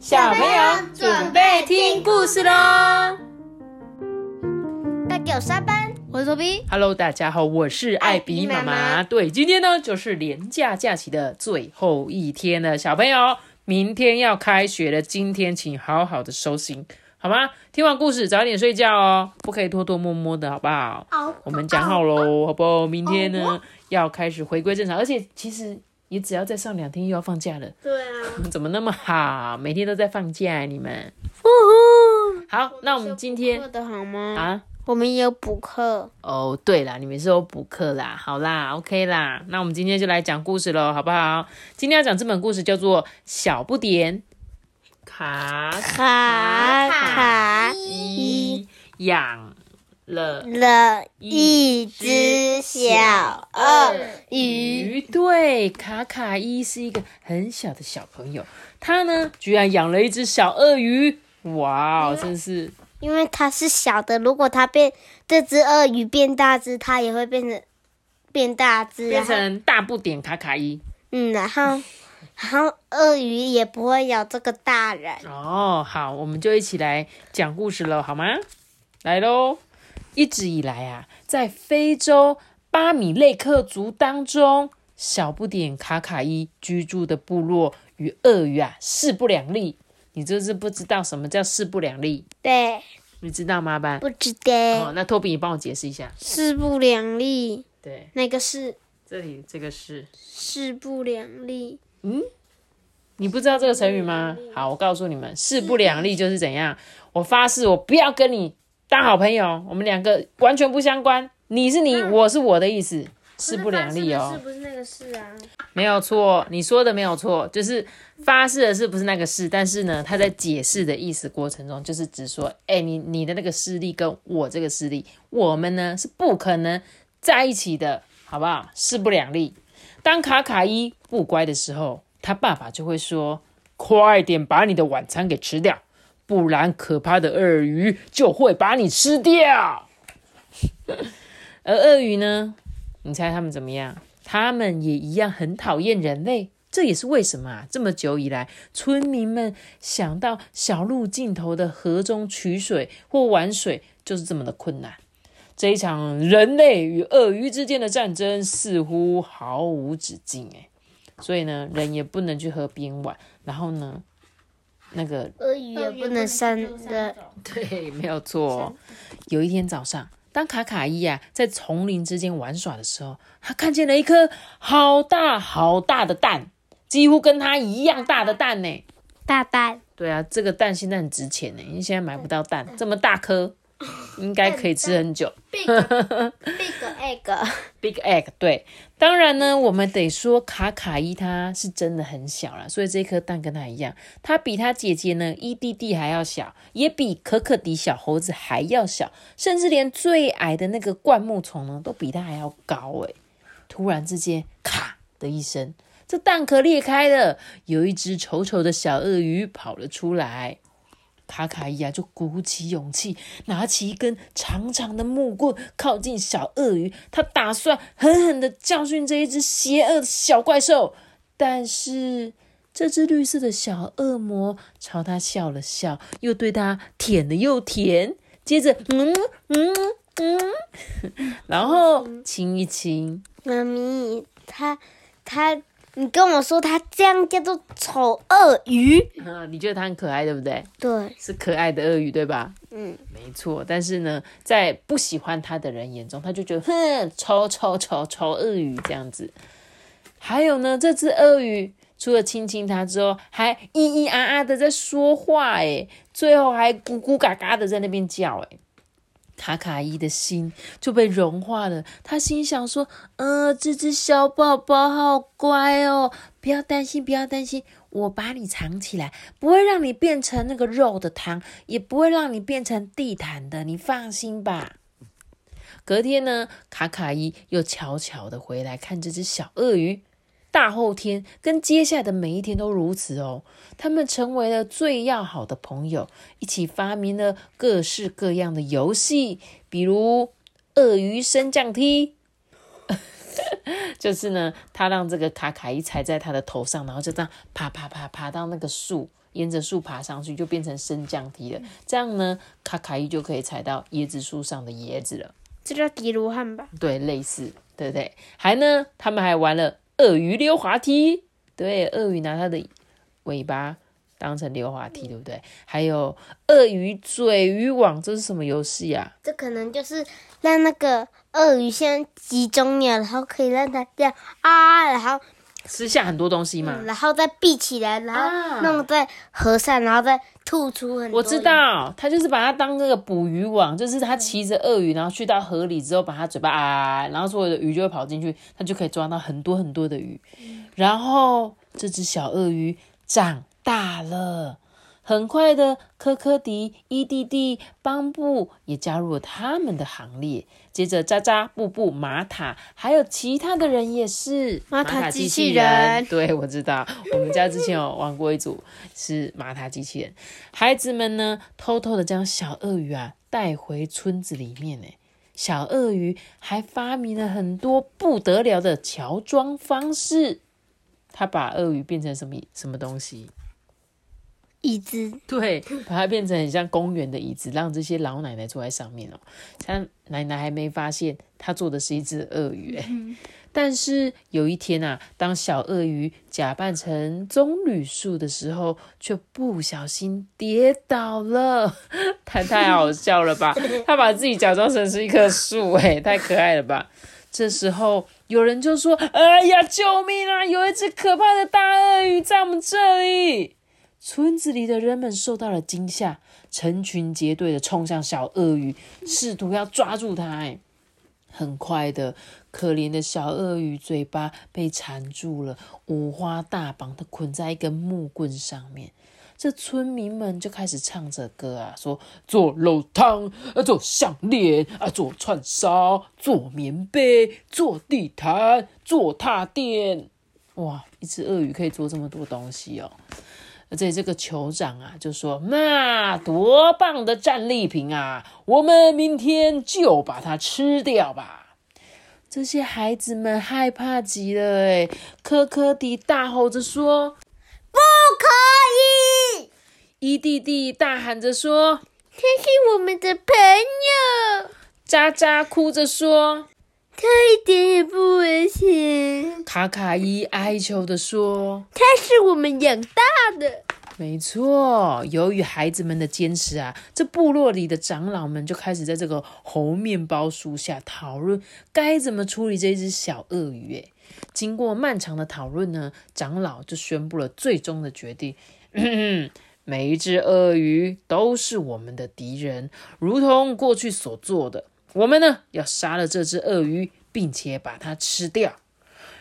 小朋友准备听故事喽！大家有三班，我是托比。Hello，大家好，我是艾比妈妈妈。妈对，今天呢就是连假假期的最后一天了，小朋友，明天要开学了，今天请好好的收心，好吗？听完故事早点睡觉哦，不可以偷偷摸摸的，好不好？好，我们讲好喽，好不好？明天呢要开始回归正常，而且其实也只要再上两天又要放假了。对啊，怎么那么好？每天都在放假，你们。呼呼。好，那我们今天过得好吗？啊，我们也有补课。哦，对啦，你们是有补课啦，好啦，OK 啦，那我们今天就来讲故事喽，好不好？今天要讲这本故事叫做《小不点卡卡卡伊养了了一只小鳄鱼，鱼》。对，卡卡伊是一个很小的小朋友，他呢居然养了一只小鳄鱼，哇哦，真是因为它是小的，如果它变这只鳄鱼变大只，它也会变成变大只，变成大不点卡卡伊。嗯，然后然后鳄鱼也不会咬这个大人。哦，好，我们就一起来讲故事了，好吗？来喽！一直以来啊，在非洲巴米勒克族当中，小不点卡卡伊居住的部落与鳄鱼啊势不两立。你就是不知道什么叫势不两立，对，你知道吗？班不知哦，道，那托比，你帮我解释一下。势不两立，对，那个是这里这个是，势不两立。嗯你不知道这个成语吗？好，我告诉你们，势不两立就是怎样。我发誓，我不要跟你当好朋友，我们两个完全不相关。你是你，我是我的意思，势不两立哦。是不是那个事啊？没有错，你说的没有错，就是发誓的是不是那个事，但是呢，他在解释的意思过程中，就是只说，哎，你你的那个势力跟我这个势力，我们呢是不可能在一起的，好不好？势不两立。当卡卡伊不乖的时候，他爸爸就会说：“快点把你的晚餐给吃掉，不然可怕的鳄鱼就会把你吃掉。”而鳄鱼呢？你猜他们怎么样？他们也一样很讨厌人类。这也是为什么啊？这么久以来，村民们想到小路尽头的河中取水或玩水，就是这么的困难。这一场人类与鳄鱼之间的战争似乎毫无止境，哎，所以呢，人也不能去河边玩。然后呢，那个鳄鱼也不能生的。对，没有错哦。有一天早上，当卡卡伊啊在丛林之间玩耍的时候，他看见了一颗好大好大的蛋，几乎跟他一样大的蛋呢。大蛋，对啊，这个蛋现在很值钱呢，因为现在买不到蛋，这么大颗，应该可以吃很久。big big egg，Big egg，对，当然呢，我们得说卡卡伊他是真的很小了，所以这颗蛋跟他一样，他比他姐姐呢伊弟弟还要小，也比可可迪小猴子还要小，甚至连最矮的那个灌木丛呢都比他还要高诶。突然之间，咔的一声，这蛋壳裂开了，有一只丑丑的小鳄鱼跑了出来。卡卡伊啊，就鼓起勇气，拿起一根长长的木棍，靠近小鳄鱼。他打算狠狠的教训这一只邪恶的小怪兽。但是，这只绿色的小恶魔朝他笑了笑，又对他舔了又舔，接着，嗯嗯嗯，然后亲一亲。妈咪，他，他，你跟我说它这样叫做丑鳄鱼？嗯，你觉得它很可爱，对不对？对，是可爱的鳄鱼，对吧？嗯，没错，但是呢，在不喜欢它的人眼中，他就觉得哼，丑丑丑丑鳄鱼这样子。还有呢，这只鳄鱼除了亲亲它之后，还咿咿啊啊的在说话，诶，最后还咕咕嘎嘎的在那边叫，诶。卡卡伊的心就被融化了，他心想说：“呃，这只小宝宝好乖哦，不要担心，不要担心，我把你藏起来，不会让你变成那个肉的汤，也不会让你变成地毯的，你放心吧。”隔天呢，卡卡伊又悄悄的回来看这只小鳄鱼。大后天跟接下来的每一天都如此哦，他们成为了最要好的朋友，一起发明了各式各样的游戏，比如鳄鱼升降梯。就是呢，他让这个卡卡伊踩在他的头上，然后就这样爬爬爬爬到那个树，沿着树爬上去，就变成升降梯了。这样呢，卡卡伊就可以踩到椰子树上的椰子了。这叫迪卢汉吧？对，类似，对不对？还呢，他们还玩了鳄鱼溜滑梯。对，鳄鱼拿它的尾巴当成溜滑梯，对不对？还有鳄鱼嘴渔网，这是什么游戏啊？这可能就是让那个鳄鱼先集中鸟，然后可以让它这样啊，然后吃下很多东西嘛。然后再闭起来，然啊后弄在河上，然后再吐出很多。我知。道，他就是把它当那个捕鱼网，就是他骑着鳄鱼，然后去到河里之后，把它嘴巴啊，然后所有的鱼就会跑进去，他就可以抓到很多很多的鱼。然后这只小鳄鱼长大了，很快的，科科迪、伊蒂蒂、邦布也加入了他们的行列。接着，渣渣、布布、玛塔，还有其他的人也是玛塔机机器人。人对，我知道，我们家之前有玩过一组是玛塔机器人。孩子们呢，偷偷的将小鳄鱼啊带回村子里面呢。小鳄鱼还发明了很多不得了的乔装方式。他把鳄鱼变成什么什么东西？椅子，对，把它变成很像公园的椅子，让这些老奶奶坐在上面哦。像奶奶还没发现，她坐的是一只鳄鱼哎。但是有一天啊，当小鳄鱼假扮成棕榈树的时候，却不小心跌倒了，太太好笑了吧？他把自己假装成是一棵树，哎，太可爱了吧？这时候有人就说：“哎呀，救命啊！有一只可怕的大鳄鱼在我们这里！”村子里的人们受到了惊吓，成群结队的冲向小鳄鱼，试图要抓住它。哎，很快的，可怜的小鳄鱼嘴巴被缠住了，五花大绑的捆在一根木棍上面。这村民们就开始唱着歌啊，说做肉汤，啊做项链，啊做串烧，做棉被，做地毯，做踏垫。哇，一只鳄鱼可以做这么多东西哦！而且这个酋长啊，就说：“那多棒的战利品啊！我们明天就把它吃掉吧。”这些孩子们害怕极了，哎，科科迪大吼着说不可以！：“伊弟弟大喊着说他是我们的朋友，渣渣哭着说，他一点也不危险，卡卡伊哀求的说。他是我们养大的。没错，由于孩子们的坚持啊，这部落里的长老们就开始在这个猴面包树下讨论该怎么处理这只小鳄鱼。诶，经过漫长的讨论呢，长老就宣布了最终的决定：每一只鳄鱼都是我们的敌人，如同过去所做的。我们呢，要杀了这只鳄鱼，并且把它吃掉。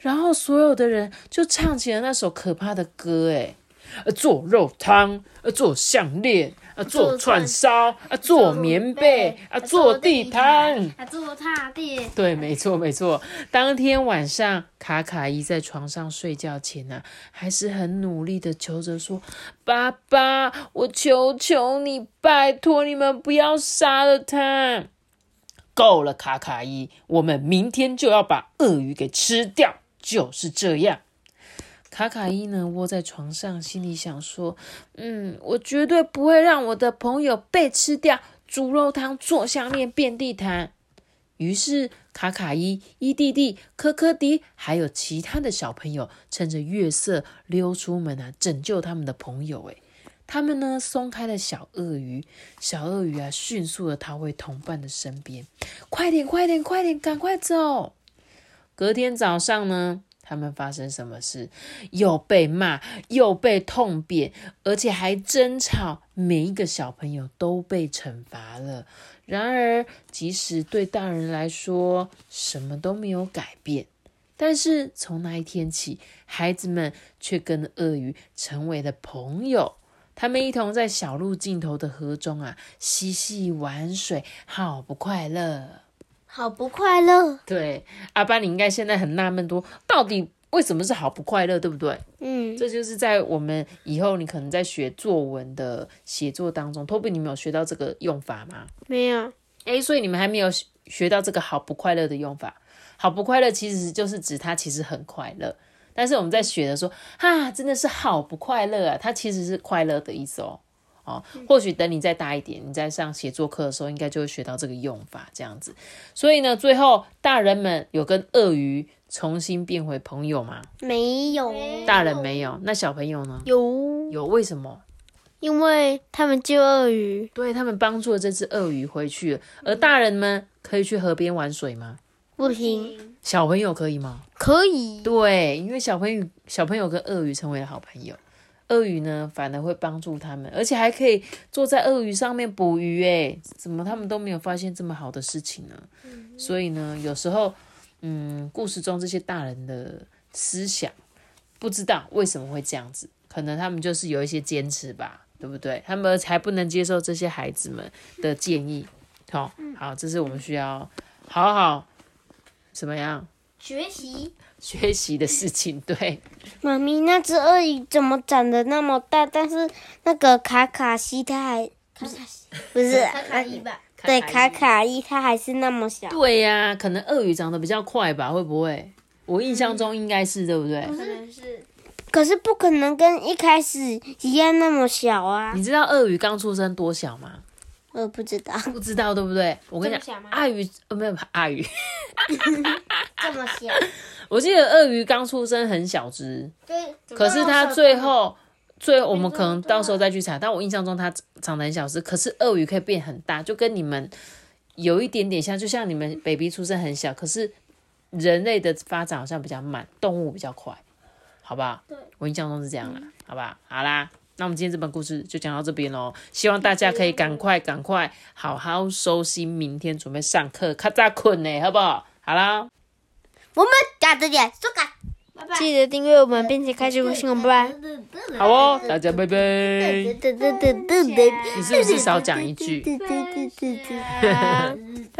然后所有的人就唱起了那首可怕的歌，诶。呃，做肉汤，呃，做项链，啊，做串烧，啊，做棉被，啊，做地毯。啊，做踏垫。对，没错，没错。当天晚上，卡卡伊在床上睡觉前呢、还是很努力的求着说：“爸爸，我求求你，拜托你们不要杀了他。”够了，卡卡伊，我们明天就要把鳄鱼给吃掉，就是这样。卡卡伊呢，窝在床上，心里想说：“嗯，我绝对不会让我的朋友被吃掉。猪肉汤、做项链、遍地毯。”于是，卡卡伊、伊弟弟、科科迪，还有其他的小朋友，趁着月色溜出门啊，拯救他们的朋友。诶，他们呢松开了小鳄鱼，小鳄鱼啊迅速的逃回同伴的身边。快点，快点，快点，赶快走！隔天早上呢，他们发生什么事？又被骂，又被痛扁，而且还争吵。每一个小朋友都被惩罚了。然而，即使对大人来说什么都没有改变，但是从那一天起，孩子们却跟鳄鱼成为了朋友。他们一同在小路尽头的河中啊嬉戏玩水，好不快乐。好不快乐。对，阿班，你应该现在很纳闷多，到底为什么是好不快乐，对不对？嗯，这就是在我们以后你可能在学作文的写作当中，托比，你们有学到这个用法吗？没有。诶，所以你们还没有学学到这个好不快乐的用法。好不快乐其实就是指他其实很快乐，但是我们在学的说，啊，真的是好不快乐啊，它其实是快乐的意思哦。哦，或许等你再大一点，你在上写作课的时候，应该就会学到这个用法，这样子。所以呢，最后大人们有跟鳄鱼重新变回朋友吗？没有，大人没有，那小朋友呢？有，有，为什么？因为他们救鳄鱼，对他们帮助了这只鳄鱼回去了。而大人们可以去河边玩水吗？不行。小朋友可以吗？可以。对，因为小朋友小朋友跟鳄鱼成为了好朋友。鳄鱼呢，反而会帮助他们，而且还可以坐在鳄鱼上面捕鱼。哎，怎么他们都没有发现这么好的事情呢？所以呢，有时候，嗯，故事中这些大人的思想，不知道为什么会这样子，可能他们就是有一些坚持吧，对不对？他们才不能接受这些孩子们的建议。好，好，这是我们需要好好怎么样学习。学习的事情，对。妈咪，那只鳄鱼怎么长得那么大？但是那个卡卡西它还卡卡西不是卡卡伊吧？对，卡卡伊它还是那么小。对呀，可能鳄鱼长得比较快吧？会不会？我印象中应该是对不对？可能是。可是不可能跟一开始一样那么小啊！你知道鳄鱼刚出生多小吗？我不知道，不知道对不对？我跟你讲，鳄鱼呃没有鳄鱼，这么小。我记得鳄鱼刚出生很小只，对。可是它最后，最后我们可能到时候再去查。但我印象中它长得很小只，可是鳄鱼可以变很大，就跟你们有一点点像，就像你们 baby 出生很小，可是人类的发展好像比较慢，动物比较快，好不好？对，我印象中是这样啦，好吧？好啦。那我们今天这本故事就讲到这边喽，希望大家可以赶快赶快好好收心，明天准备上课，咔嚓困呢，好不好？好啦，我们下次见，苏卡，拜拜，记得订阅我们，并且开启微信哦，拜拜。好哦，大家拜拜。你是不是少讲一句？